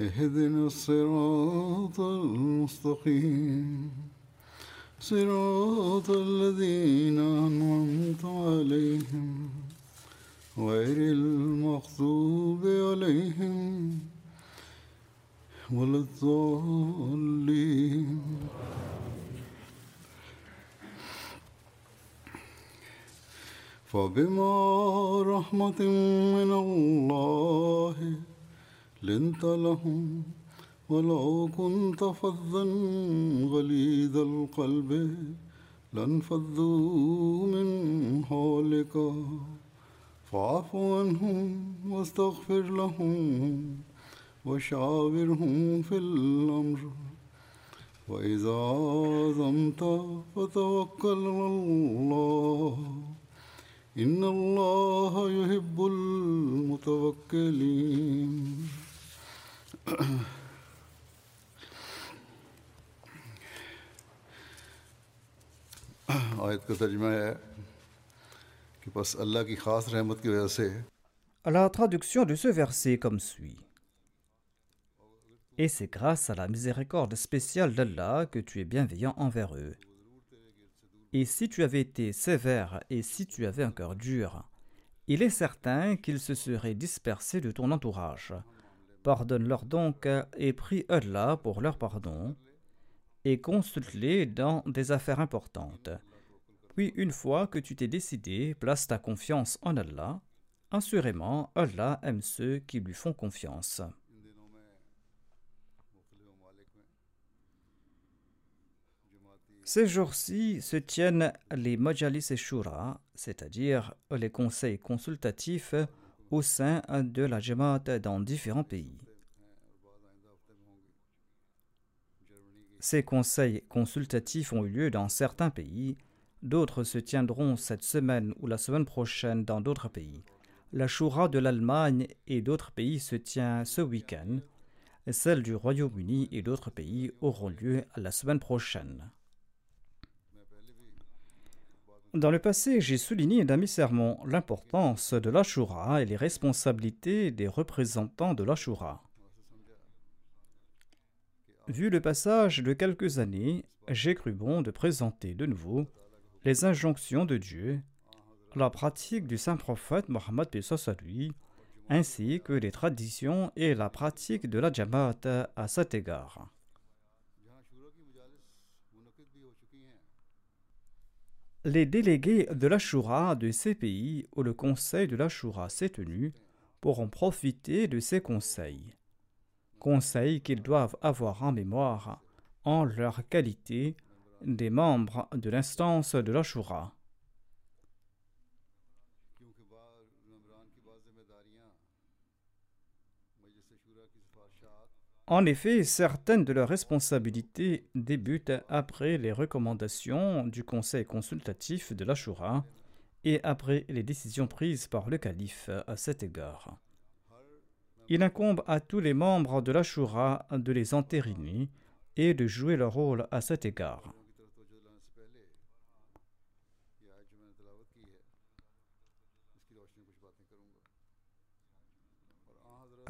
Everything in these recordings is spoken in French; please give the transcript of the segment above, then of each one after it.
اهدنا الصراط المستقيم. صراط الذين أنعمت عليهم غير المغضوب عليهم ولا الضالين. فبما رحمة من الله لنت لهم ولو كنت فظا غليظ القلب لانفضوا من حولك. فاعف عنهم واستغفر لهم وشاورهم في الأمر. وإذا عزمت فتوكل على الله. إن الله يحب المتوكلين. La traduction de ce verset comme suit. Et c'est grâce à la miséricorde spéciale d'Allah que tu es bienveillant envers eux. Et si tu avais été sévère et si tu avais un cœur dur, il est certain qu'ils se seraient dispersés de ton entourage. Pardonne-leur donc et prie Allah pour leur pardon et consulte-les dans des affaires importantes. Puis une fois que tu t'es décidé, place ta confiance en Allah. Assurément, Allah aime ceux qui lui font confiance. Ces jours-ci se tiennent les Majalis et Shura, c'est-à-dire les conseils consultatifs au sein de la Jamaat dans différents pays. Ces conseils consultatifs ont eu lieu dans certains pays, d'autres se tiendront cette semaine ou la semaine prochaine dans d'autres pays. La Shura de l'Allemagne et d'autres pays se tient ce week-end. Celle du Royaume-Uni et d'autres pays auront lieu la semaine prochaine. Dans le passé, j'ai souligné dans mes sermons l'importance de l'Ashura et les responsabilités des représentants de l'Ashura. Vu le passage de quelques années, j'ai cru bon de présenter de nouveau les injonctions de Dieu, la pratique du saint prophète Mohammed à lui, ainsi que les traditions et la pratique de la Jamaat à cet égard. Les délégués de l'Ashura de ces pays où le conseil de l'Ashura s'est tenu pourront profiter de ces conseils. Conseils qu'ils doivent avoir en mémoire en leur qualité des membres de l'instance de l'Ashura. En effet, certaines de leurs responsabilités débutent après les recommandations du Conseil consultatif de l'Ashura et après les décisions prises par le calife à cet égard. Il incombe à tous les membres de l'Ashura de les entériner et de jouer leur rôle à cet égard.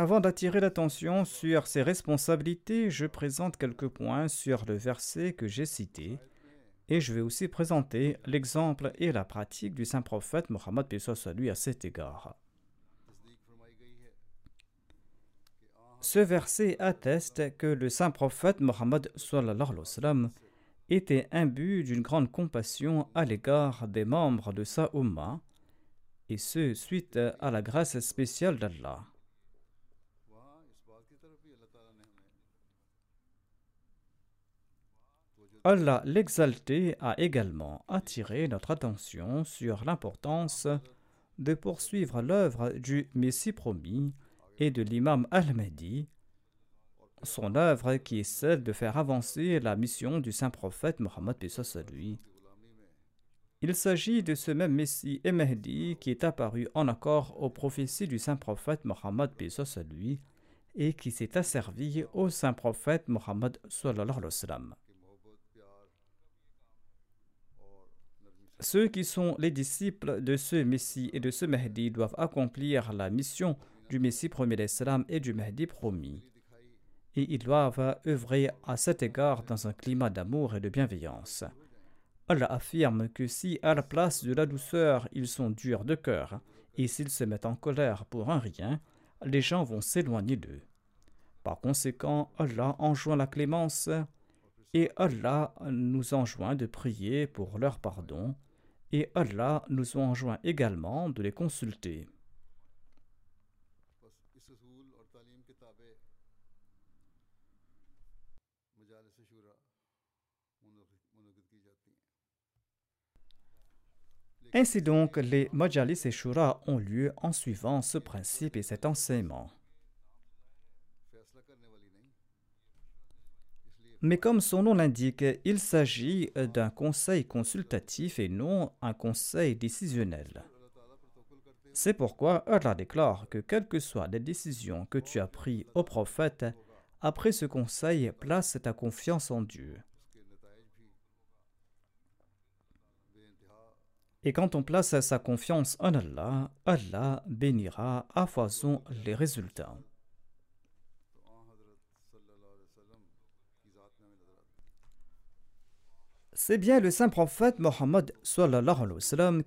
Avant d'attirer l'attention sur ces responsabilités, je présente quelques points sur le verset que j'ai cité et je vais aussi présenter l'exemple et la pratique du saint prophète Mohammed lui à cet égard. Ce verset atteste que le saint prophète Mohammed était imbu d'une grande compassion à l'égard des membres de sa Ummah, et ce suite à la grâce spéciale d'Allah. Allah l'exalté a également attiré notre attention sur l'importance de poursuivre l'œuvre du Messie promis et de l'imam Al-Mahdi, son œuvre qui est celle de faire avancer la mission du saint prophète Mohammed lui. Il s'agit de ce même Messie et qui est apparu en accord aux prophéties du saint prophète Mohammed lui et qui s'est asservi au saint prophète Mohammed Ceux qui sont les disciples de ce Messie et de ce Mahdi doivent accomplir la mission du Messie premier d'Islam et du Mahdi promis. Et ils doivent œuvrer à cet égard dans un climat d'amour et de bienveillance. Allah affirme que si à la place de la douceur ils sont durs de cœur, et s'ils se mettent en colère pour un rien, les gens vont s'éloigner d'eux. Par conséquent, Allah enjoint la clémence et Allah nous enjoint de prier pour leur pardon et Allah nous enjoint également de les consulter. Ainsi donc, les Majalis et Shura ont lieu en suivant ce principe et cet enseignement. Mais comme son nom l'indique, il s'agit d'un conseil consultatif et non un conseil décisionnel. C'est pourquoi Allah déclare que quelles que soient les décisions que tu as prises au prophète, après ce conseil, place ta confiance en Dieu. Et quand on place sa confiance en Allah, Allah bénira à foison les résultats. C'est bien le saint prophète Mohammed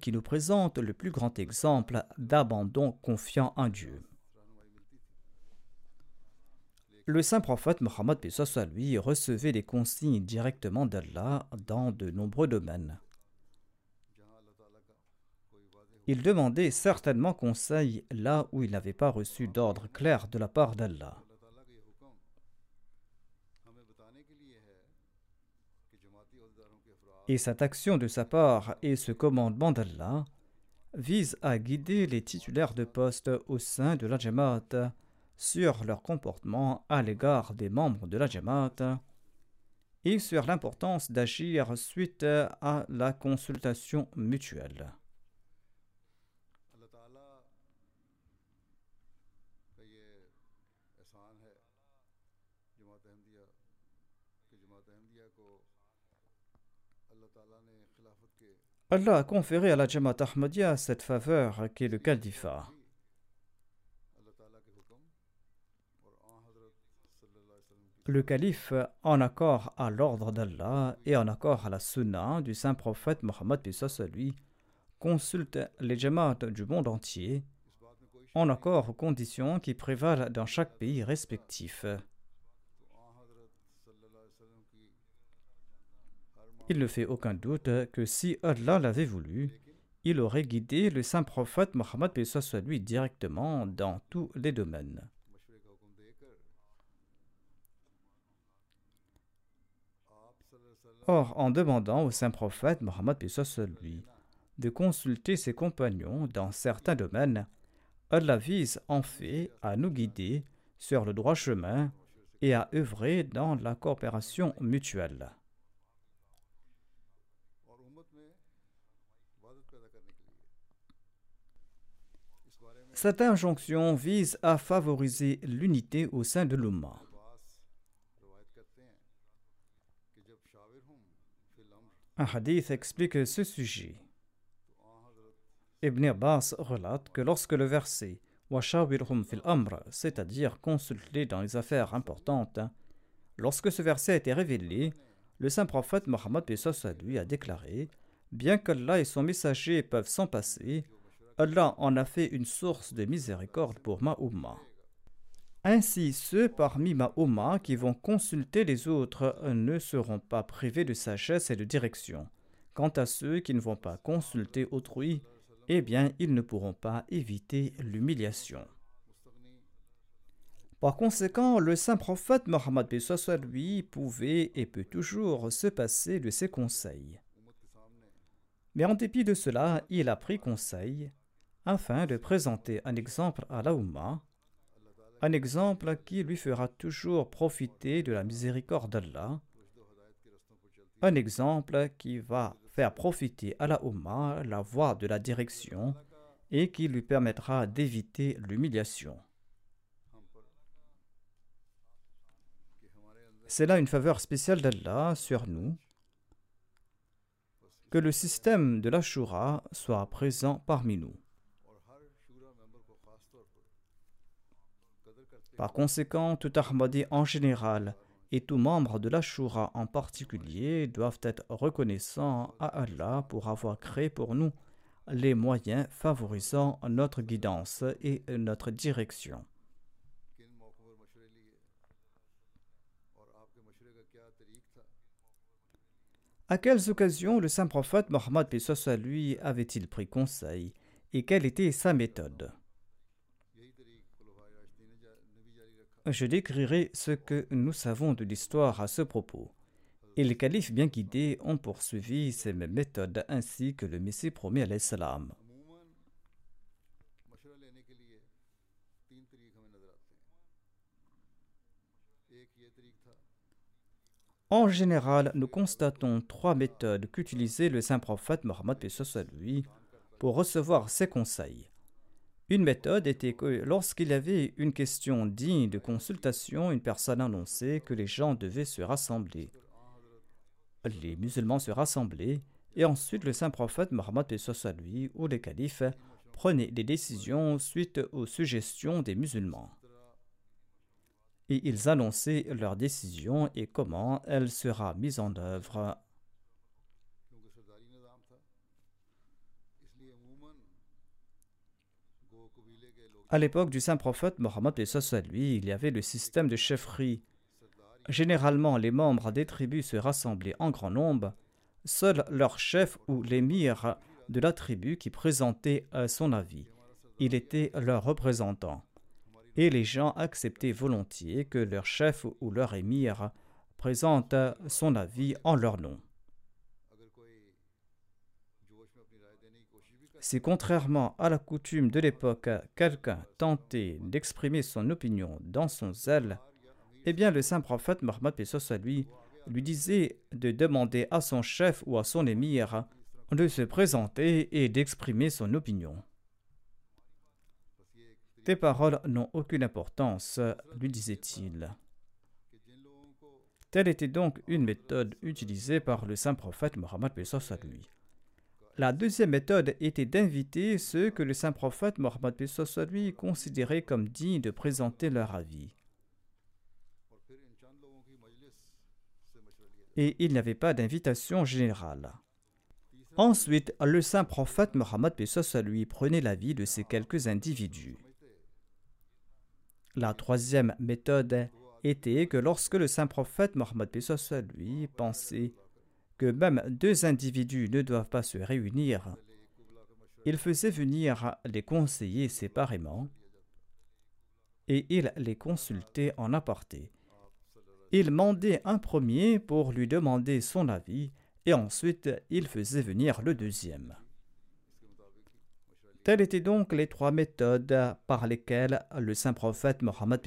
qui nous présente le plus grand exemple d'abandon confiant en Dieu. Le saint prophète Mohammed lui recevait des consignes directement d'Allah dans de nombreux domaines. Il demandait certainement conseil là où il n'avait pas reçu d'ordre clair de la part d'Allah. Et cette action de sa part et ce commandement d'Allah visent à guider les titulaires de poste au sein de la Jamaat sur leur comportement à l'égard des membres de la Jamaat et sur l'importance d'agir suite à la consultation mutuelle. Allah a conféré à la Jamaat Ahmadiyya cette faveur qui est le califat. Le calife, en accord à l'ordre d'Allah et en accord à la sunna du saint prophète Mohammed lui, consulte les Jamaat du monde entier en accord aux conditions qui prévalent dans chaque pays respectif. Il ne fait aucun doute que si Allah l'avait voulu, il aurait guidé le saint prophète Mohammed soit directement dans tous les domaines. Or, en demandant au saint prophète Mohammed lui de consulter ses compagnons dans certains domaines, Allah vise en fait à nous guider sur le droit chemin et à œuvrer dans la coopération mutuelle. Cette injonction vise à favoriser l'unité au sein de l'Ummah. Un hadith explique ce sujet. Ibn Abbas relate que lorsque le verset fil amr, c'est-à-dire consulter dans les affaires importantes, lorsque ce verset a été révélé, le saint prophète Mohammed lui a déclaré Bien qu'Allah et son messager peuvent s'en passer, Allah en a fait une source de miséricorde pour ma Ainsi, ceux parmi Mahoma qui vont consulter les autres ne seront pas privés de sagesse et de direction. Quant à ceux qui ne vont pas consulter autrui, eh bien, ils ne pourront pas éviter l'humiliation. Par conséquent, le saint prophète Mohammed lui pouvait et peut toujours se passer de ses conseils. Mais en dépit de cela, il a pris conseil afin de présenter un exemple à la un exemple qui lui fera toujours profiter de la miséricorde d'Allah, un exemple qui va faire profiter à la Oumma la voie de la direction et qui lui permettra d'éviter l'humiliation. C'est là une faveur spéciale d'Allah sur nous que le système de l'Ashura soit présent parmi nous. Par conséquent, tout Ahmadi en général et tout membre de l'Ashura en particulier doivent être reconnaissants à Allah pour avoir créé pour nous les moyens favorisant notre guidance et notre direction. À quelles occasions le saint prophète Mohammed lui avait-il pris conseil et quelle était sa méthode? Je décrirai ce que nous savons de l'histoire à ce propos. Et les califes bien guidés ont poursuivi ces mêmes méthodes ainsi que le Messie promis à l'Islam. En général, nous constatons trois méthodes qu'utilisait le saint prophète Mohammed lui pour recevoir ses conseils. Une méthode était que lorsqu'il y avait une question digne de consultation, une personne annonçait que les gens devaient se rassembler. Les musulmans se rassemblaient et ensuite le saint prophète Mohammed lui ou les califes prenaient des décisions suite aux suggestions des musulmans. Et ils annonçaient leur décision et comment elle sera mise en œuvre À l'époque du saint prophète Mohammed lui, il y avait le système de chefferie. Généralement, les membres des tribus se rassemblaient en grand nombre. Seul leur chef ou l'émir de la tribu qui présentait son avis. Il était leur représentant. Et les gens acceptaient volontiers que leur chef ou leur émir présente son avis en leur nom. Si contrairement à la coutume de l'époque, quelqu'un tentait d'exprimer son opinion dans son zèle, eh bien le saint prophète Mohammed lui lui disait de demander à son chef ou à son émir de se présenter et d'exprimer son opinion. Tes paroles n'ont aucune importance, lui disait-il. Telle était donc une méthode utilisée par le saint prophète Mohammed lui. La deuxième méthode était d'inviter ceux que le saint prophète Mohammed lui considérait comme dignes de présenter leur avis. Et il n'y avait pas d'invitation générale. Ensuite, le saint prophète Mohammed lui prenait l'avis de ces quelques individus. La troisième méthode était que lorsque le saint prophète Mohammed lui pensait que même deux individus ne doivent pas se réunir, il faisait venir les conseillers séparément et il les consultait en aparté. Il mandait un premier pour lui demander son avis et ensuite il faisait venir le deuxième. Telles étaient donc les trois méthodes par lesquelles le saint prophète Mohammed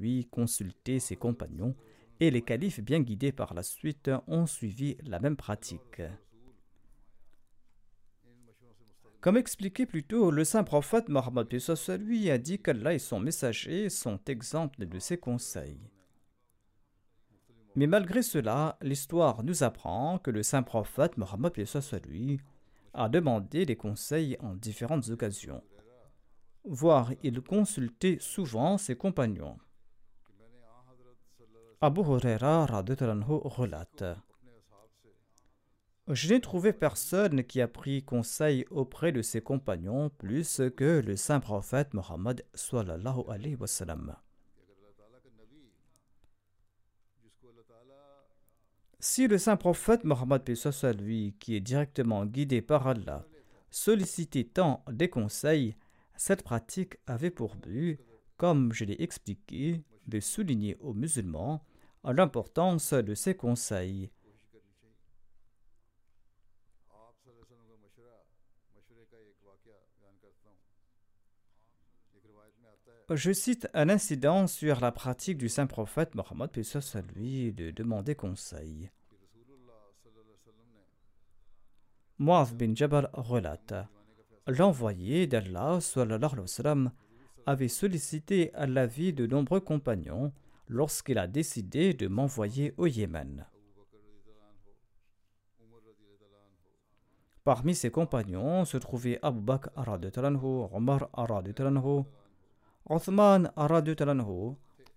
lui consultait ses compagnons et les califes bien guidés par la suite ont suivi la même pratique. Comme expliqué plus tôt, le saint prophète Mohammed lui a dit qu'Allah et son messager sont exemples de ses conseils. Mais malgré cela, l'histoire nous apprend que le saint prophète Mohammed lui a demandé des conseils en différentes occasions, voire il consultait souvent ses compagnons. Abu Huraira relate Je n'ai trouvé personne qui a pris conseil auprès de ses compagnons plus que le saint prophète Mohammed Si le saint prophète Mohammed lui, qui est directement guidé par Allah, sollicitait tant des conseils, cette pratique avait pour but, comme je l'ai expliqué, de souligner aux musulmans l'importance de ces conseils. Je cite un incident sur la pratique du saint prophète Mohammed à lui de demander conseil. Muaz bin Jabal relate L'envoyé d'Allah avait sollicité l'avis de nombreux compagnons lorsqu'il a décidé de m'envoyer au Yémen. Parmi ses compagnons se trouvaient Abu Bakr Omar Othman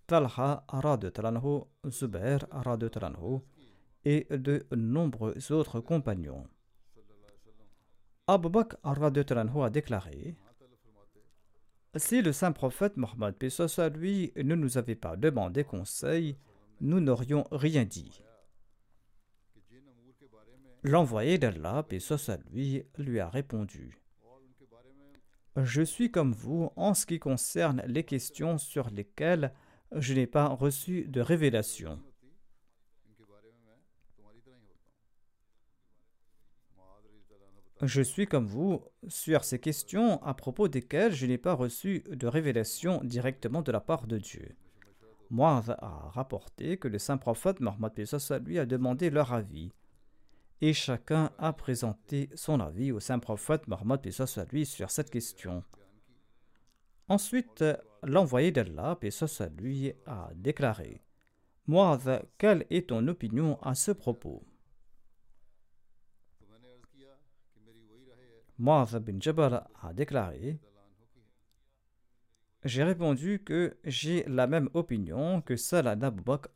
Talha Zubair et de nombreux autres compagnons. Abu Bakr a déclaré Si le saint prophète Mohammed à lui ne nous avait pas demandé conseil, nous n'aurions rien dit. L'envoyé d'Allah, à lui, lui a répondu Je suis comme vous en ce qui concerne les questions sur lesquelles je n'ai pas reçu de révélation. Je suis comme vous sur ces questions à propos desquelles je n'ai pas reçu de révélation directement de la part de Dieu. Moi a rapporté que le saint prophète Mohammed lui a demandé leur avis. Et chacun a présenté son avis au saint prophète Mohammed lui sur cette question. Ensuite, l'envoyé d'Allah, lui, a déclaré Moi, quelle est ton opinion à ce propos? Muaz bin Jabal a déclaré J'ai répondu que j'ai la même opinion que Salah d'Abu Bakr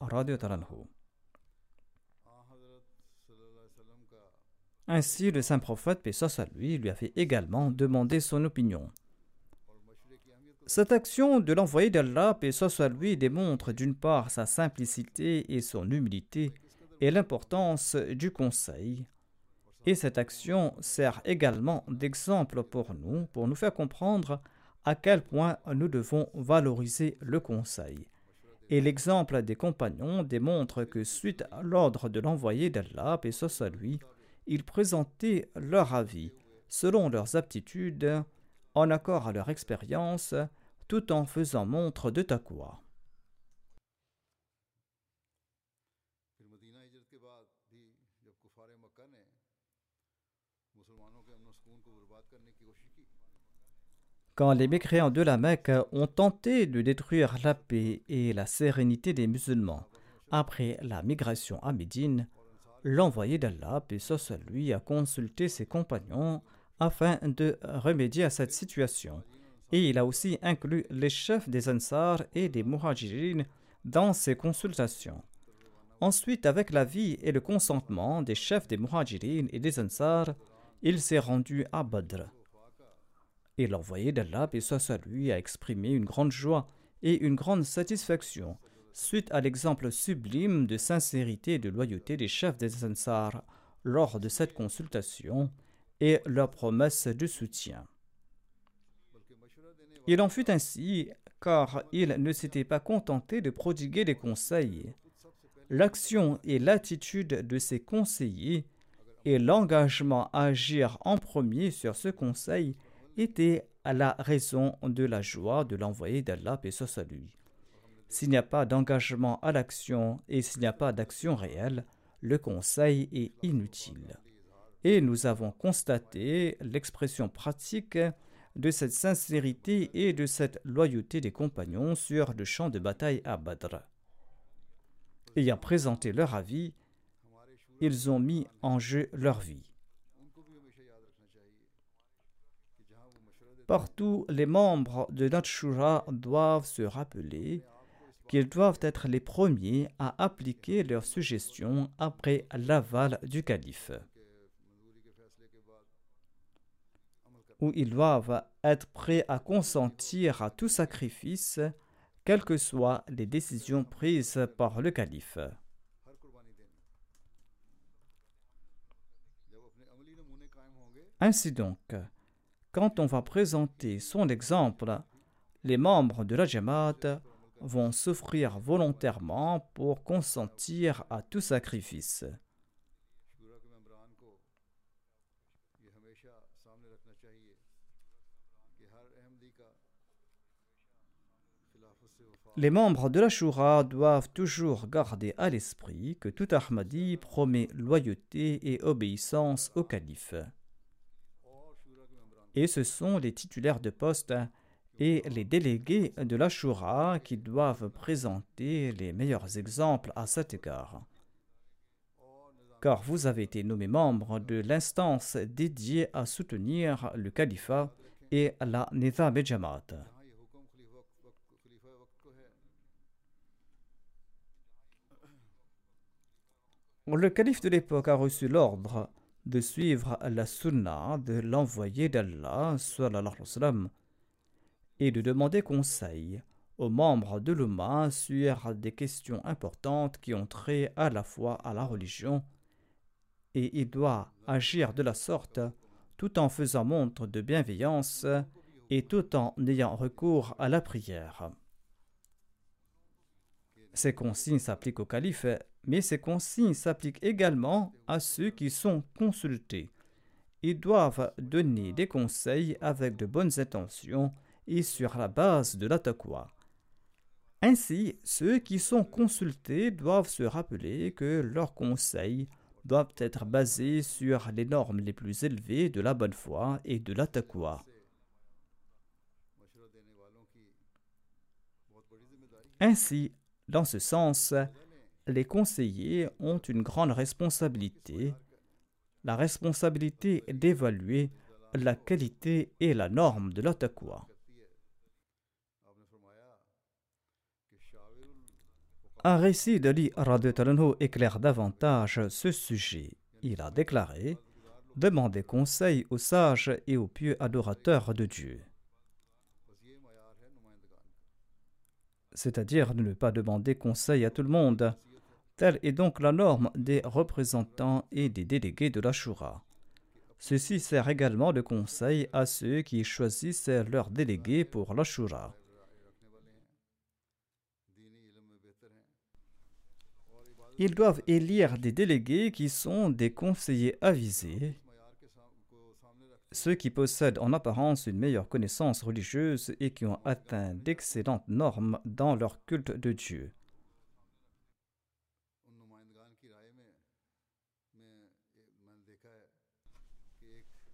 Ainsi, le saint prophète, paix à lui, lui avait également demandé son opinion. Cette action de l'envoyé d'Allah, paix à lui, démontre d'une part sa simplicité et son humilité et l'importance du conseil, et cette action sert également d'exemple pour nous, pour nous faire comprendre à quel point nous devons valoriser le conseil. Et l'exemple des compagnons démontre que suite à l'ordre de l'envoyé d'Allah, et lui, ils présentaient leur avis selon leurs aptitudes, en accord à leur expérience, tout en faisant montre de taqwa. Quand les mécréants de la Mecque ont tenté de détruire la paix et la sérénité des musulmans après la migration à Médine, l'envoyé d'Allah, paix lui, a consulté ses compagnons afin de remédier à cette situation. Et il a aussi inclus les chefs des Ansar et des Muhajirin dans ses consultations. Ensuite, avec l'avis et le consentement des chefs des Muhajirin et des Ansar, il s'est rendu à Badr. Et l'envoyé d'Allah, et soit lui, a exprimé une grande joie et une grande satisfaction suite à l'exemple sublime de sincérité et de loyauté des chefs des Ansar lors de cette consultation et leur promesse de soutien. Il en fut ainsi car il ne s'était pas contenté de prodiguer des conseils. L'action et l'attitude de ses conseillers et l'engagement à agir en premier sur ce conseil était à la raison de la joie de l'envoyé d'Allah, et à lui. S'il n'y a pas d'engagement à l'action et s'il n'y a pas d'action réelle, le conseil est inutile. Et nous avons constaté l'expression pratique de cette sincérité et de cette loyauté des compagnons sur le champ de bataille à Badr. Ayant présenté leur avis, ils ont mis en jeu leur vie. Partout, les membres de notre doivent se rappeler qu'ils doivent être les premiers à appliquer leurs suggestions après l'aval du calife. Ou ils doivent être prêts à consentir à tout sacrifice, quelles que soient les décisions prises par le calife. Ainsi donc, quand on va présenter son exemple, les membres de la Jamaat vont s'offrir volontairement pour consentir à tout sacrifice. Les membres de la Shura doivent toujours garder à l'esprit que tout Ahmadi promet loyauté et obéissance au calife. Et ce sont les titulaires de poste et les délégués de la Shura qui doivent présenter les meilleurs exemples à cet égard. Car vous avez été nommé membre de l'instance dédiée à soutenir le califat et la Nizam Jamaat. Le calife de l'époque a reçu l'ordre de suivre la sunna de l'envoyé d'Allah et de demander conseil aux membres de l'Ummah sur des questions importantes qui ont trait à la foi à la religion et il doit agir de la sorte tout en faisant montre de bienveillance et tout en ayant recours à la prière. Ces consignes s'appliquent au calife mais ces consignes s'appliquent également à ceux qui sont consultés. Ils doivent donner des conseils avec de bonnes intentions et sur la base de la Ainsi, ceux qui sont consultés doivent se rappeler que leurs conseils doivent être basés sur les normes les plus élevées de la bonne foi et de la Ainsi, dans ce sens, les conseillers ont une grande responsabilité, la responsabilité d'évaluer la qualité et la norme de la Un récit d'Ali Radetalanho éclaire davantage ce sujet. Il a déclaré Demandez conseil aux sages et aux pieux adorateurs de Dieu. C'est-à-dire ne pas demander conseil à tout le monde, Telle est donc la norme des représentants et des délégués de la Shura. Ceci sert également de conseil à ceux qui choisissent leurs délégués pour la Shura. Ils doivent élire des délégués qui sont des conseillers avisés, ceux qui possèdent en apparence une meilleure connaissance religieuse et qui ont atteint d'excellentes normes dans leur culte de Dieu.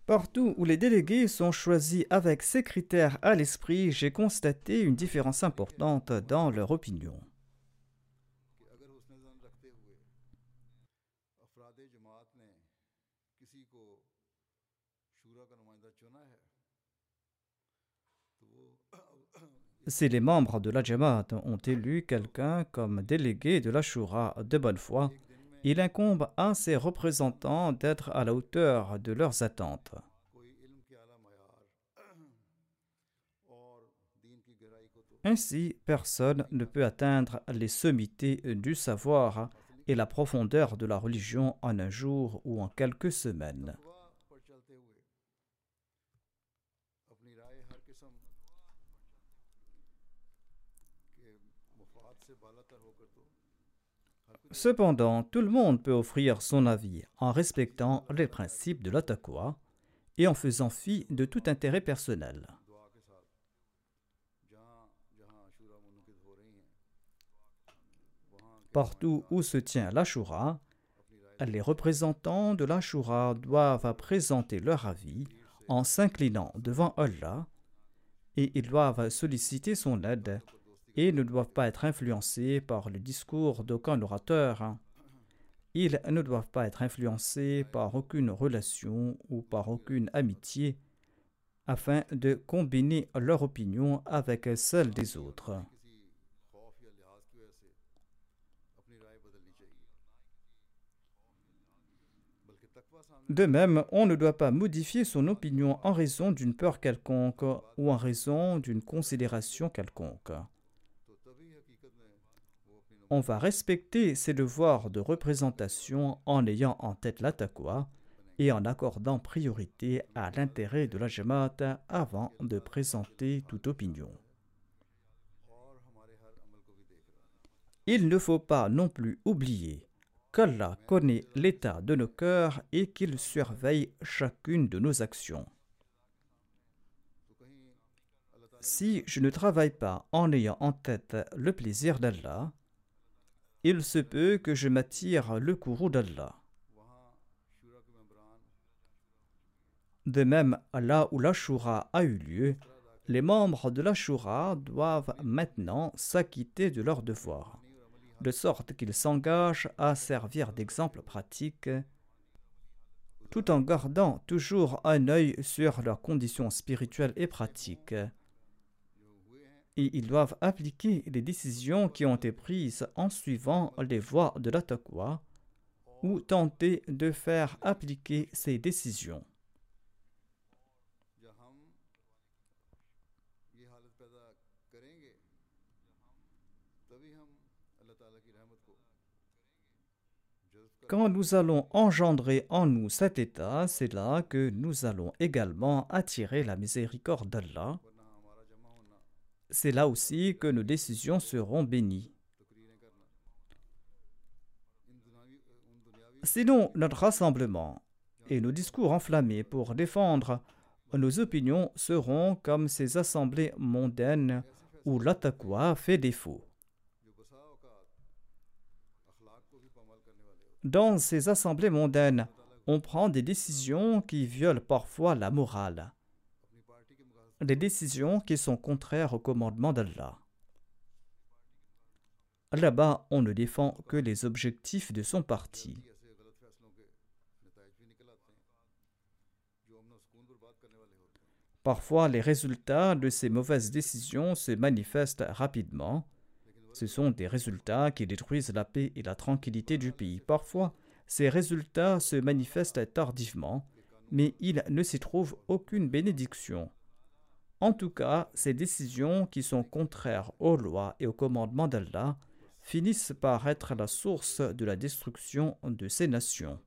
Partout où les délégués sont choisis avec ces critères à l'esprit, j'ai constaté une différence importante dans leur opinion. Si les membres de la Jamaat ont élu quelqu'un comme délégué de la Shura de bonne foi, il incombe à ses représentants d'être à la hauteur de leurs attentes. Ainsi, personne ne peut atteindre les sommités du savoir et la profondeur de la religion en un jour ou en quelques semaines. Cependant, tout le monde peut offrir son avis en respectant les principes de la et en faisant fi de tout intérêt personnel. Partout où se tient l'Ashura, les représentants de l'Ashura doivent présenter leur avis en s'inclinant devant Allah et ils doivent solliciter son aide et ne doivent pas être influencés par le discours d'aucun orateur. Ils ne doivent pas être influencés par aucune relation ou par aucune amitié afin de combiner leur opinion avec celle des autres. De même, on ne doit pas modifier son opinion en raison d'une peur quelconque ou en raison d'une considération quelconque on va respecter ses devoirs de représentation en ayant en tête la et en accordant priorité à l'intérêt de la Jamaat avant de présenter toute opinion. Il ne faut pas non plus oublier qu'Allah connaît l'état de nos cœurs et qu'il surveille chacune de nos actions. Si je ne travaille pas en ayant en tête le plaisir d'Allah, il se peut que je m'attire le courroux d'Allah. De même, là où l'Ashura a eu lieu, les membres de l'Ashura doivent maintenant s'acquitter de leurs devoirs, de sorte qu'ils s'engagent à servir d'exemple pratique, tout en gardant toujours un œil sur leurs conditions spirituelles et pratiques. Et ils doivent appliquer les décisions qui ont été prises en suivant les voies de la ou tenter de faire appliquer ces décisions. Quand nous allons engendrer en nous cet état, c'est là que nous allons également attirer la miséricorde d'Allah. C'est là aussi que nos décisions seront bénies. Sinon, notre rassemblement et nos discours enflammés pour défendre nos opinions seront comme ces assemblées mondaines où l'attaqua fait défaut. Dans ces assemblées mondaines, on prend des décisions qui violent parfois la morale, des décisions qui sont contraires au commandement d'Allah. Là-bas, on ne défend que les objectifs de son parti. Parfois, les résultats de ces mauvaises décisions se manifestent rapidement ce sont des résultats qui détruisent la paix et la tranquillité du pays. Parfois, ces résultats se manifestent tardivement, mais il ne s'y trouve aucune bénédiction. En tout cas, ces décisions qui sont contraires aux lois et aux commandements d'Allah finissent par être la source de la destruction de ces nations.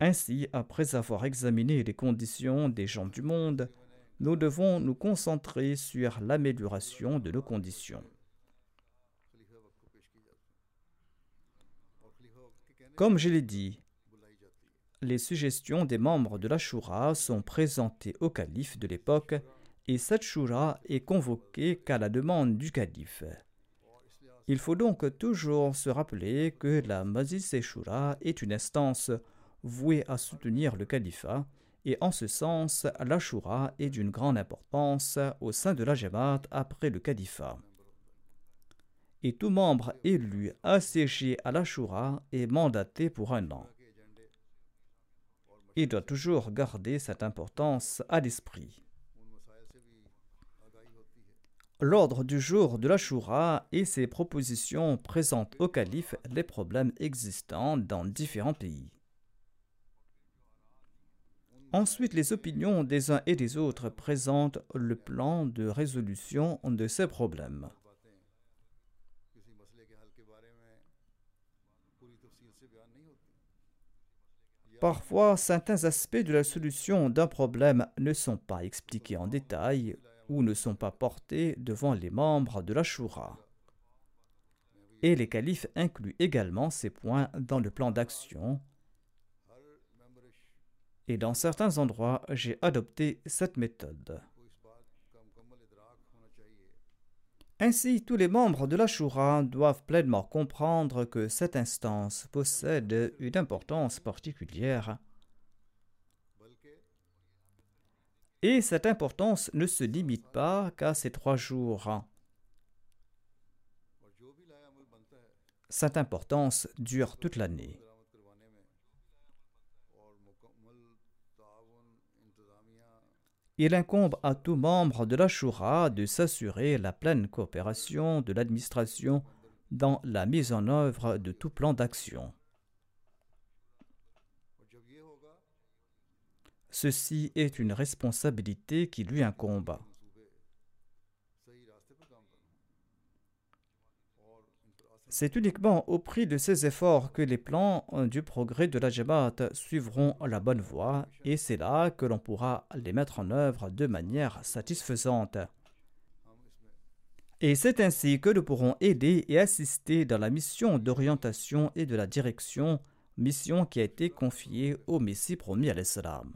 Ainsi, après avoir examiné les conditions des gens du monde, nous devons nous concentrer sur l'amélioration de nos conditions. Comme je l'ai dit, les suggestions des membres de la Shura sont présentées au calife de l'époque et cette Shura est convoquée qu'à la demande du calife. Il faut donc toujours se rappeler que la Mazis Shura est une instance vouée à soutenir le califat et en ce sens, l'Ashura est d'une grande importance au sein de la Jamaat après le califat. Et tout membre élu assiégé à l'Ashura est mandaté pour un an. Il doit toujours garder cette importance à l'esprit. L'ordre du jour de l'Ashura et ses propositions présentent au calife les problèmes existants dans différents pays. Ensuite, les opinions des uns et des autres présentent le plan de résolution de ces problèmes. Parfois, certains aspects de la solution d'un problème ne sont pas expliqués en détail ou ne sont pas portés devant les membres de la Shura. Et les califes incluent également ces points dans le plan d'action et dans certains endroits, j'ai adopté cette méthode. Ainsi, tous les membres de la Shura doivent pleinement comprendre que cette instance possède une importance particulière. Et cette importance ne se limite pas qu'à ces trois jours. Cette importance dure toute l'année. Il incombe à tout membre de la Shura de s'assurer la pleine coopération de l'administration dans la mise en œuvre de tout plan d'action. Ceci est une responsabilité qui lui incombe. C'est uniquement au prix de ces efforts que les plans du progrès de la Jamaat suivront la bonne voie et c'est là que l'on pourra les mettre en œuvre de manière satisfaisante. Et c'est ainsi que nous pourrons aider et assister dans la mission d'orientation et de la direction, mission qui a été confiée au Messie promis à l'Islam.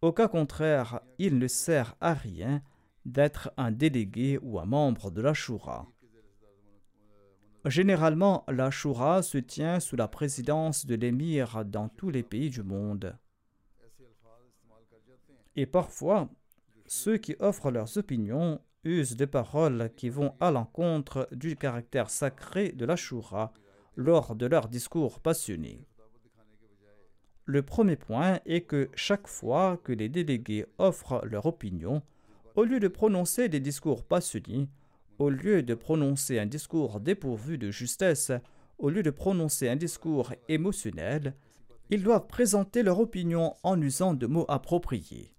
Au cas contraire, il ne sert à rien d'être un délégué ou un membre de la Shura. Généralement, la Shura se tient sous la présidence de l'émir dans tous les pays du monde. Et parfois, ceux qui offrent leurs opinions usent des paroles qui vont à l'encontre du caractère sacré de la Shura lors de leurs discours passionnés. Le premier point est que chaque fois que les délégués offrent leur opinion, au lieu de prononcer des discours passionnés, au lieu de prononcer un discours dépourvu de justesse, au lieu de prononcer un discours émotionnel, ils doivent présenter leur opinion en usant de mots appropriés.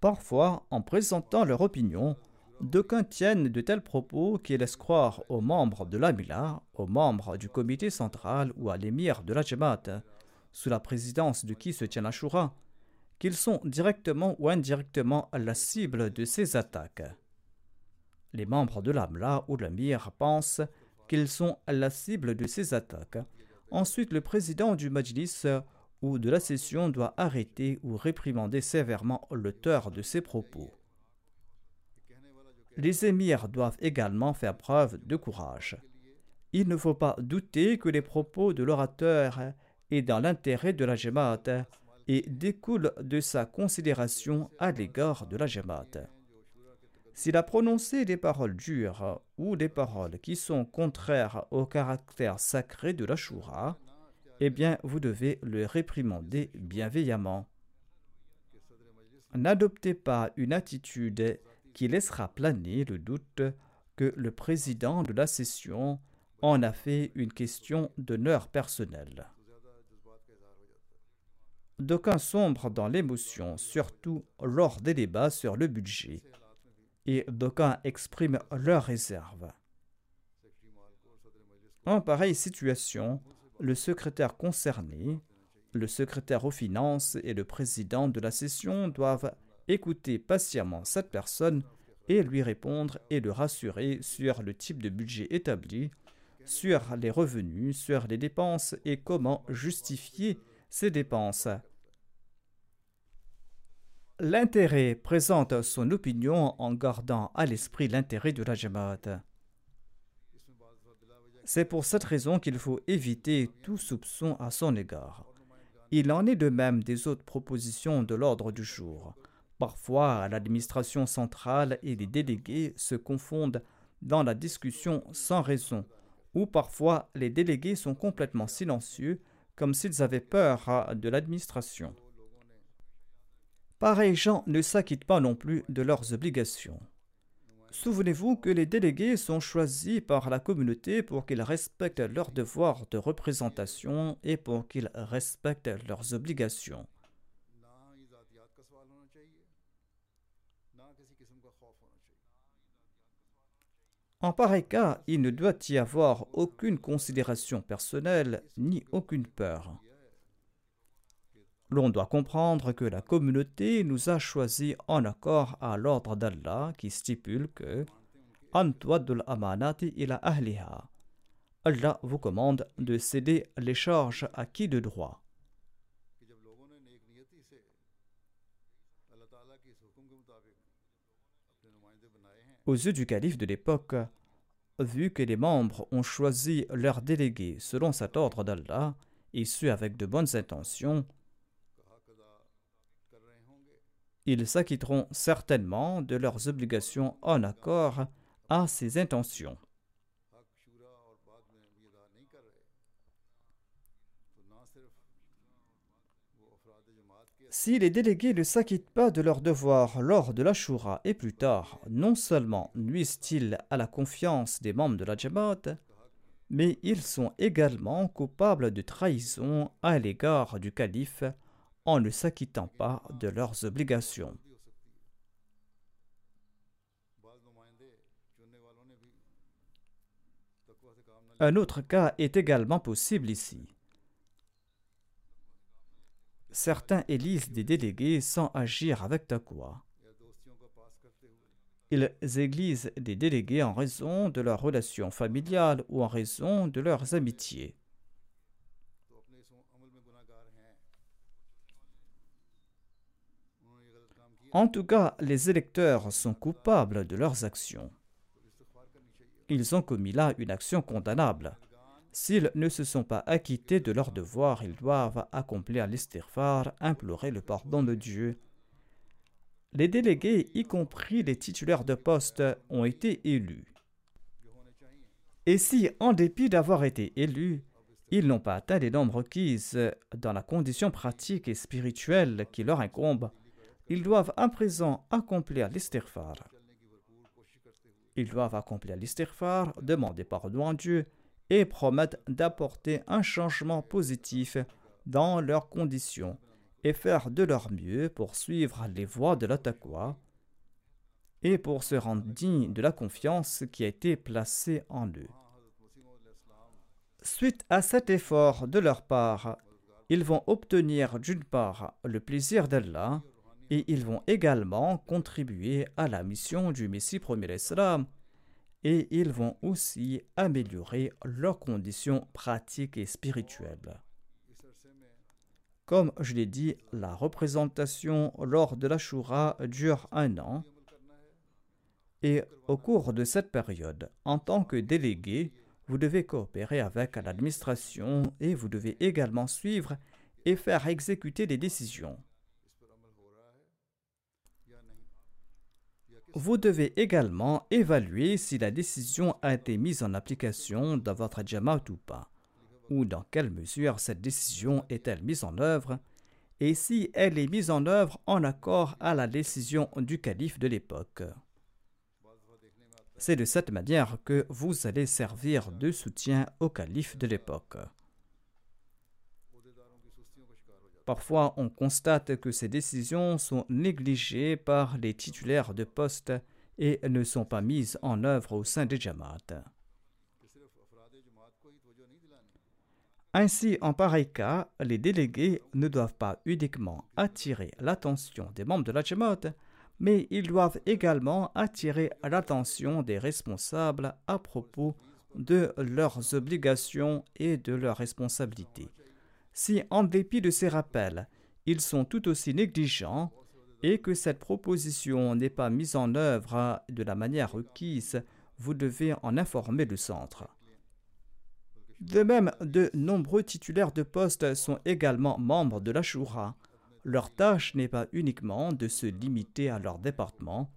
Parfois, en présentant leur opinion, d'aucuns tiennent de tels propos qui laissent croire aux membres de l'Amila, aux membres du comité central ou à l'émir de la Jamaat, sous la présidence de qui se tient la Shura, qu'ils sont directement ou indirectement la cible de ces attaques. Les membres de l'Amla ou l'Amir pensent qu'ils sont la cible de ces attaques. Ensuite, le président du Majlis ou de la session doit arrêter ou réprimander sévèrement l'auteur de ces propos. Les émirs doivent également faire preuve de courage. Il ne faut pas douter que les propos de l'orateur est dans l'intérêt de la Jamaat et découle de sa considération à l'égard de la Jamaat. S'il a prononcé des paroles dures ou des paroles qui sont contraires au caractère sacré de la Shura, eh bien vous devez le réprimander bienveillamment. N'adoptez pas une attitude qui laissera planer le doute que le président de la session en a fait une question d'honneur personnel. D'aucuns sombrent dans l'émotion, surtout lors des débats sur le budget, et d'aucuns expriment leurs réserves. En pareille situation, le secrétaire concerné, le secrétaire aux finances et le président de la session doivent écouter patiemment cette personne et lui répondre et le rassurer sur le type de budget établi, sur les revenus, sur les dépenses et comment justifier ces dépenses. L'intérêt présente son opinion en gardant à l'esprit l'intérêt de la Jamaat. C'est pour cette raison qu'il faut éviter tout soupçon à son égard. Il en est de même des autres propositions de l'ordre du jour. Parfois, l'administration centrale et les délégués se confondent dans la discussion sans raison, ou parfois les délégués sont complètement silencieux, comme s'ils avaient peur de l'administration. Pareils gens ne s'acquittent pas non plus de leurs obligations. Souvenez-vous que les délégués sont choisis par la communauté pour qu'ils respectent leurs devoirs de représentation et pour qu'ils respectent leurs obligations. En pareil cas, il ne doit y avoir aucune considération personnelle ni aucune peur. L'on doit comprendre que la communauté nous a choisis en accord à l'ordre d'Allah qui stipule que amanati ila. Allah vous commande de céder les charges à qui de droit. Aux yeux du calife de l'époque, vu que les membres ont choisi leurs délégués selon cet ordre d'Allah, ce avec de bonnes intentions, ils s'acquitteront certainement de leurs obligations en accord à ces intentions. Si les délégués ne s'acquittent pas de leurs devoirs lors de la Shura et plus tard, non seulement nuisent-ils à la confiance des membres de la Jamaat, mais ils sont également coupables de trahison à l'égard du calife en ne s'acquittant pas de leurs obligations. Un autre cas est également possible ici. Certains élisent des délégués sans agir avec taqwa. Ils élisent des délégués en raison de leurs relations familiales ou en raison de leurs amitiés. En tout cas, les électeurs sont coupables de leurs actions. Ils ont commis là une action condamnable. S'ils ne se sont pas acquittés de leurs devoirs, ils doivent accomplir l'istighfar, implorer le pardon de Dieu. Les délégués, y compris les titulaires de poste, ont été élus. Et si, en dépit d'avoir été élus, ils n'ont pas atteint les normes requises dans la condition pratique et spirituelle qui leur incombe, ils doivent à présent accomplir l'istighfar. Ils doivent accomplir l'istighfar, demander pardon à Dieu et promettre d'apporter un changement positif dans leurs conditions et faire de leur mieux pour suivre les voies de la et pour se rendre digne de la confiance qui a été placée en eux. Suite à cet effort de leur part, ils vont obtenir d'une part le plaisir d'Allah et ils vont également contribuer à la mission du Messie premier Islam et ils vont aussi améliorer leurs conditions pratiques et spirituelles. Comme je l'ai dit, la représentation lors de la Shura dure un an. Et au cours de cette période, en tant que délégué, vous devez coopérer avec l'administration et vous devez également suivre et faire exécuter les décisions. Vous devez également évaluer si la décision a été mise en application dans votre Jamaat ou pas, ou dans quelle mesure cette décision est-elle mise en œuvre, et si elle est mise en œuvre en accord à la décision du calife de l'époque. C'est de cette manière que vous allez servir de soutien au calife de l'époque. Parfois, on constate que ces décisions sont négligées par les titulaires de poste et ne sont pas mises en œuvre au sein des Jamaat. Ainsi, en pareil cas, les délégués ne doivent pas uniquement attirer l'attention des membres de la Jamaat, mais ils doivent également attirer l'attention des responsables à propos de leurs obligations et de leurs responsabilités si, en dépit de ces rappels, ils sont tout aussi négligents et que cette proposition n'est pas mise en œuvre de la manière requise, vous devez en informer le centre. De même, de nombreux titulaires de poste sont également membres de la Shura. Leur tâche n'est pas uniquement de se limiter à leur département,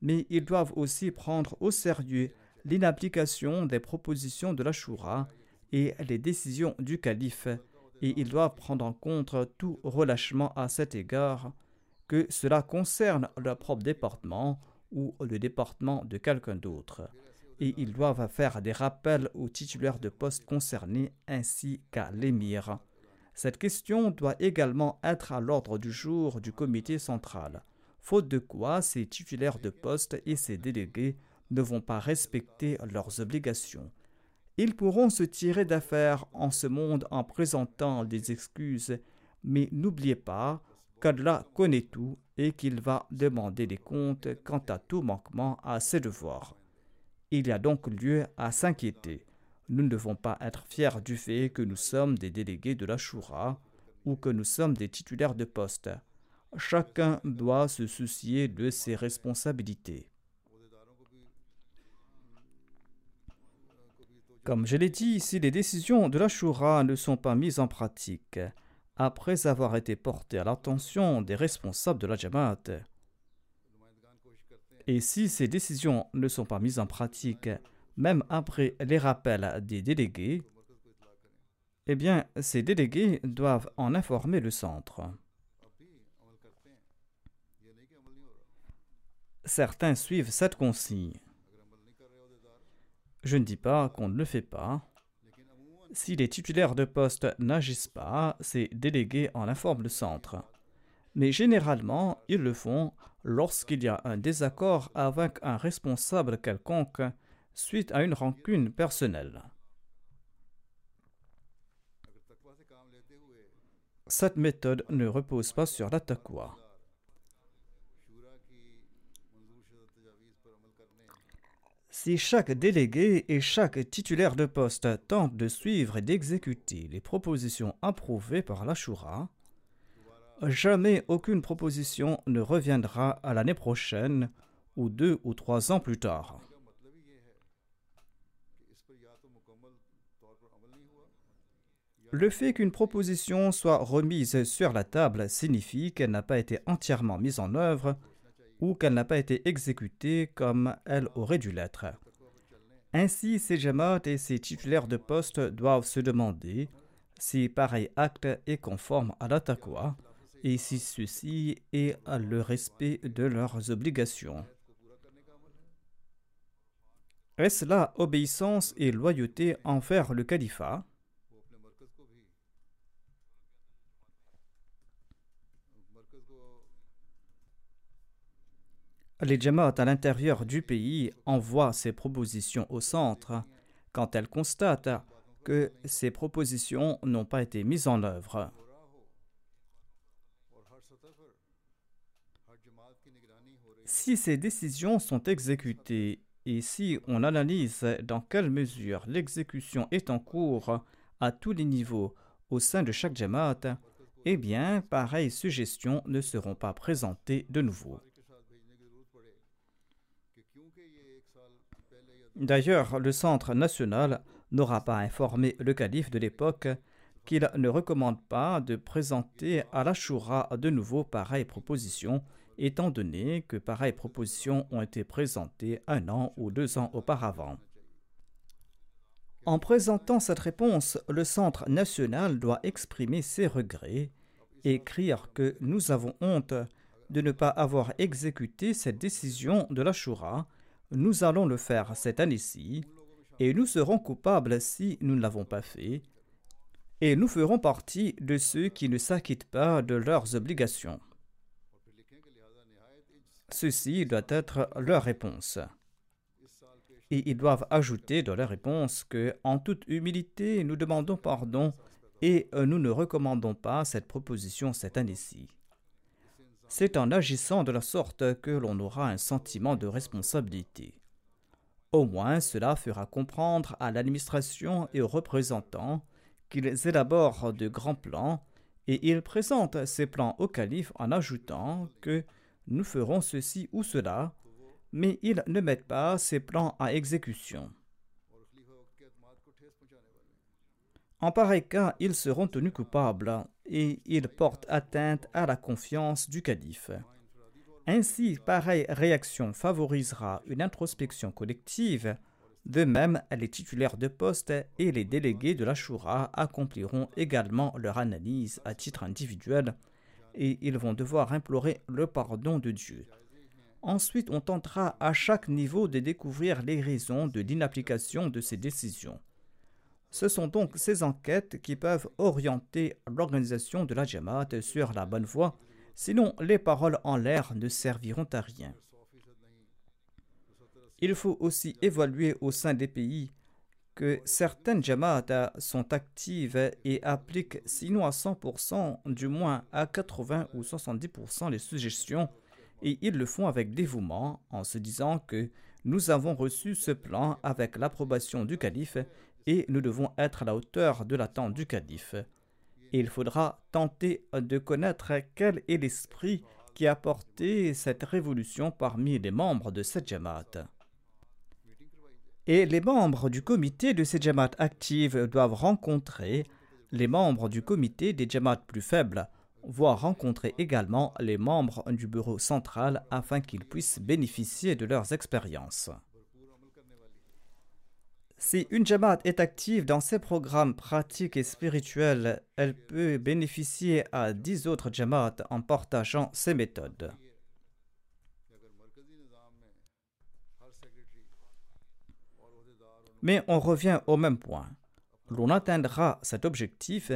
mais ils doivent aussi prendre au sérieux l'inapplication des propositions de la Shura et les décisions du calife et ils doivent prendre en compte tout relâchement à cet égard, que cela concerne leur propre département ou le département de quelqu'un d'autre. Et ils doivent faire des rappels aux titulaires de poste concernés ainsi qu'à l'émir. Cette question doit également être à l'ordre du jour du comité central, faute de quoi ces titulaires de poste et ces délégués ne vont pas respecter leurs obligations. Ils pourront se tirer d'affaire en ce monde en présentant des excuses, mais n'oubliez pas qu'Allah connaît tout et qu'il va demander des comptes quant à tout manquement à ses devoirs. Il y a donc lieu à s'inquiéter. Nous ne devons pas être fiers du fait que nous sommes des délégués de la Shura ou que nous sommes des titulaires de poste. Chacun doit se soucier de ses responsabilités. Comme je l'ai dit, si les décisions de la Shura ne sont pas mises en pratique, après avoir été portées à l'attention des responsables de la Jamaat, et si ces décisions ne sont pas mises en pratique, même après les rappels des délégués, eh bien, ces délégués doivent en informer le centre. Certains suivent cette consigne. Je ne dis pas qu'on ne le fait pas. Si les titulaires de poste n'agissent pas, ces délégués en informent le centre. Mais généralement, ils le font lorsqu'il y a un désaccord avec un responsable quelconque, suite à une rancune personnelle. Cette méthode ne repose pas sur la. Si chaque délégué et chaque titulaire de poste tente de suivre et d'exécuter les propositions approuvées par la Shura, jamais aucune proposition ne reviendra à l'année prochaine ou deux ou trois ans plus tard. Le fait qu'une proposition soit remise sur la table signifie qu'elle n'a pas été entièrement mise en œuvre ou qu'elle n'a pas été exécutée comme elle aurait dû l'être. Ainsi, ces Jamaat et ces titulaires de poste doivent se demander si pareil acte est conforme à la et si ceci est le respect de leurs obligations. Est-ce la obéissance et loyauté envers le califat? Les Jamaat à l'intérieur du pays envoient ces propositions au centre quand elles constatent que ces propositions n'ont pas été mises en œuvre. Si ces décisions sont exécutées et si on analyse dans quelle mesure l'exécution est en cours à tous les niveaux au sein de chaque Jamaat, eh bien, pareilles suggestions ne seront pas présentées de nouveau. D'ailleurs, le Centre national n'aura pas informé le calife de l'époque qu'il ne recommande pas de présenter à la Shura de nouveau pareilles propositions, étant donné que pareilles propositions ont été présentées un an ou deux ans auparavant. En présentant cette réponse, le Centre national doit exprimer ses regrets, et écrire que nous avons honte de ne pas avoir exécuté cette décision de la Shura nous allons le faire cette année-ci, et nous serons coupables si nous ne l'avons pas fait, et nous ferons partie de ceux qui ne s'acquittent pas de leurs obligations. Ceci doit être leur réponse. Et ils doivent ajouter dans leur réponse que, en toute humilité, nous demandons pardon et nous ne recommandons pas cette proposition cette année-ci. C'est en agissant de la sorte que l'on aura un sentiment de responsabilité. Au moins cela fera comprendre à l'administration et aux représentants qu'ils élaborent de grands plans et ils présentent ces plans au calife en ajoutant que nous ferons ceci ou cela, mais ils ne mettent pas ces plans à exécution. En pareil cas, ils seront tenus coupables et ils portent atteinte à la confiance du calife. Ainsi, pareille réaction favorisera une introspection collective. De même, les titulaires de poste et les délégués de la Shura accompliront également leur analyse à titre individuel et ils vont devoir implorer le pardon de Dieu. Ensuite, on tentera à chaque niveau de découvrir les raisons de l'inapplication de ces décisions. Ce sont donc ces enquêtes qui peuvent orienter l'organisation de la Jamaat sur la bonne voie, sinon les paroles en l'air ne serviront à rien. Il faut aussi évaluer au sein des pays que certaines Jamaat sont actives et appliquent sinon à 100%, du moins à 80 ou 70% les suggestions, et ils le font avec dévouement en se disant que nous avons reçu ce plan avec l'approbation du calife et nous devons être à la hauteur de l'attente du calife. Il faudra tenter de connaître quel est l'esprit qui a porté cette révolution parmi les membres de cette Jamaat. Et les membres du comité de cette Jamaat active doivent rencontrer les membres du comité des Jamaat plus faibles, voire rencontrer également les membres du bureau central afin qu'ils puissent bénéficier de leurs expériences. Si une Jamaat est active dans ses programmes pratiques et spirituels, elle peut bénéficier à dix autres Jamaat en partageant ses méthodes. Mais on revient au même point. L'on atteindra cet objectif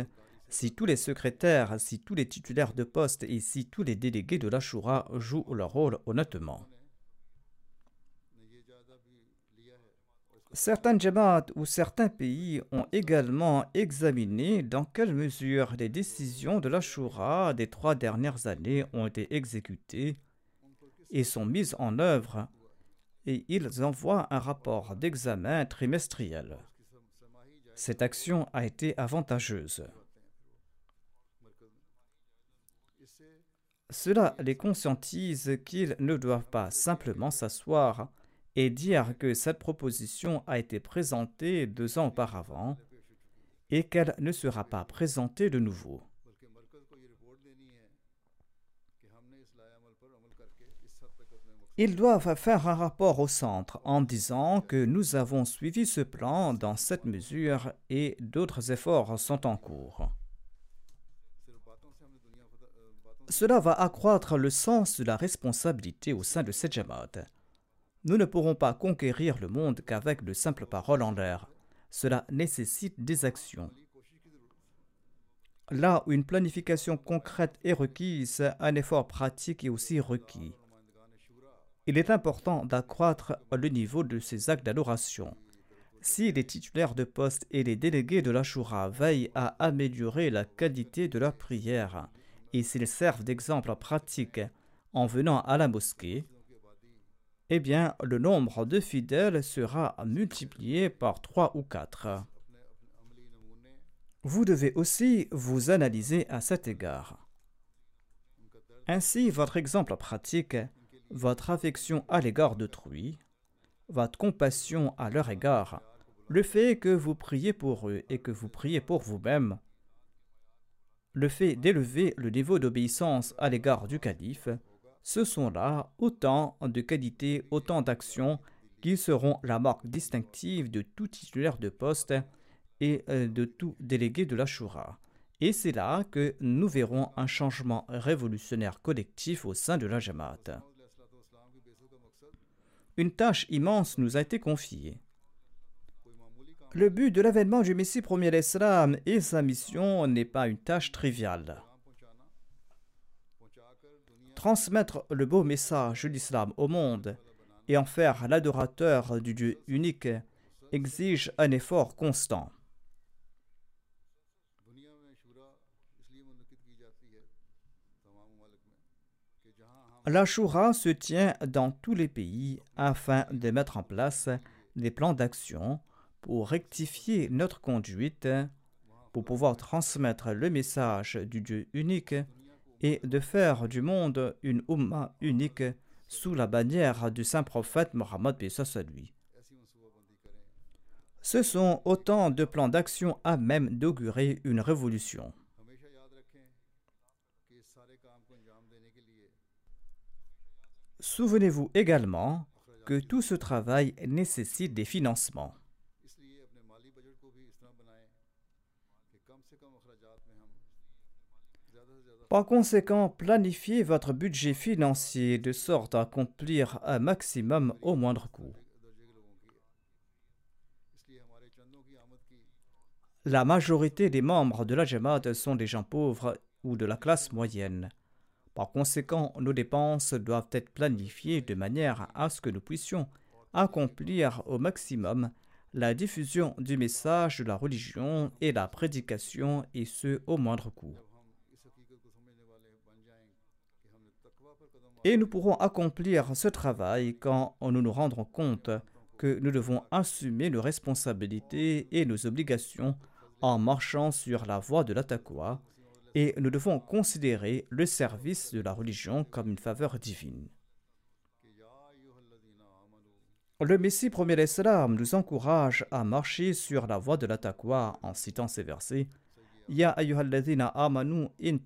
si tous les secrétaires, si tous les titulaires de poste et si tous les délégués de l'Ashura jouent leur rôle honnêtement. Certains Jamaat ou certains pays ont également examiné dans quelle mesure les décisions de la Shura des trois dernières années ont été exécutées et sont mises en œuvre, et ils envoient un rapport d'examen trimestriel. Cette action a été avantageuse. Cela les conscientise qu'ils ne doivent pas simplement s'asseoir et dire que cette proposition a été présentée deux ans auparavant et qu'elle ne sera pas présentée de nouveau. Ils doivent faire un rapport au centre en disant que nous avons suivi ce plan dans cette mesure et d'autres efforts sont en cours. Cela va accroître le sens de la responsabilité au sein de cette Jamaat. Nous ne pourrons pas conquérir le monde qu'avec de simples paroles en l'air. Cela nécessite des actions. Là où une planification concrète est requise, un effort pratique est aussi requis. Il est important d'accroître le niveau de ces actes d'adoration. Si les titulaires de poste et les délégués de la Shura veillent à améliorer la qualité de leur prière et s'ils servent d'exemple pratique en venant à la mosquée, eh bien, le nombre de fidèles sera multiplié par trois ou quatre. Vous devez aussi vous analyser à cet égard. Ainsi, votre exemple pratique, votre affection à l'égard d'autrui, votre compassion à leur égard, le fait que vous priez pour eux et que vous priez pour vous-même, le fait d'élever le niveau d'obéissance à l'égard du calife, ce sont là autant de qualités, autant d'actions qui seront la marque distinctive de tout titulaire de poste et euh, de tout délégué de la Shura. Et c'est là que nous verrons un changement révolutionnaire collectif au sein de la Jamaat. Une tâche immense nous a été confiée. Le but de l'avènement du Messie premier l'Islam et sa mission n'est pas une tâche triviale. Transmettre le beau message de l'islam au monde et en faire l'adorateur du Dieu unique exige un effort constant. La Shura se tient dans tous les pays afin de mettre en place des plans d'action pour rectifier notre conduite, pour pouvoir transmettre le message du Dieu unique et de faire du monde une Ummah unique sous la bannière du saint prophète Mohammed lui. Ce sont autant de plans d'action à même d'augurer une révolution. Souvenez-vous également que tout ce travail nécessite des financements. Par conséquent, planifiez votre budget financier de sorte à accomplir un maximum au moindre coût. La majorité des membres de la Jamaat sont des gens pauvres ou de la classe moyenne. Par conséquent, nos dépenses doivent être planifiées de manière à ce que nous puissions accomplir au maximum la diffusion du message de la religion et la prédication, et ce au moindre coût. Et nous pourrons accomplir ce travail quand nous nous rendrons compte que nous devons assumer nos responsabilités et nos obligations en marchant sur la voie de la et nous devons considérer le service de la religion comme une faveur divine. Le Messie premier l'Islam nous encourage à marcher sur la voie de la en citant ces versets Ya amanu in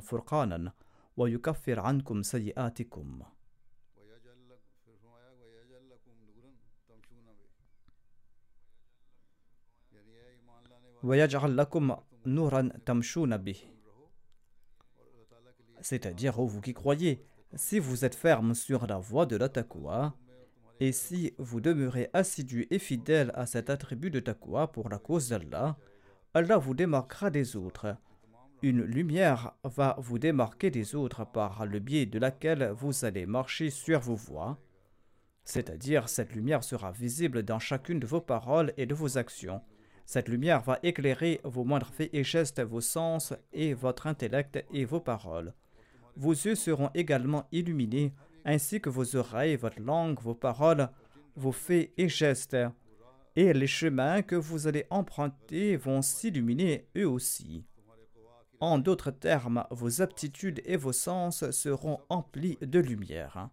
furqanan ويكفر عنكم سيئاتكم ويجعل لكم نورا تمشون به C'est-à-dire, oh, vous qui croyez, si vous êtes ferme sur la voie de la taqwa, et si vous demeurez assidu et fidèle à cet attribut de taqwa pour la cause d'Allah, Allah vous démarquera des autres une lumière va vous démarquer des autres par le biais de laquelle vous allez marcher sur vos voies. C'est-à-dire, cette lumière sera visible dans chacune de vos paroles et de vos actions. Cette lumière va éclairer vos moindres faits et gestes, vos sens et votre intellect et vos paroles. Vos yeux seront également illuminés, ainsi que vos oreilles, votre langue, vos paroles, vos faits et gestes. Et les chemins que vous allez emprunter vont s'illuminer eux aussi. En d'autres termes, vos aptitudes et vos sens seront emplis de lumière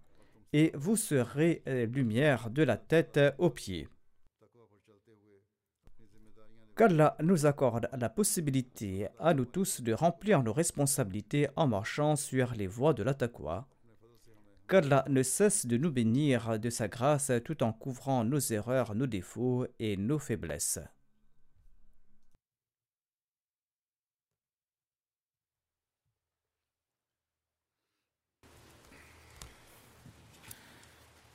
et vous serez euh, lumière de la tête aux pieds. Qu'Allah nous accorde la possibilité à nous tous de remplir nos responsabilités en marchant sur les voies de la taqwa. Qu'Allah ne cesse de nous bénir de sa grâce tout en couvrant nos erreurs, nos défauts et nos faiblesses.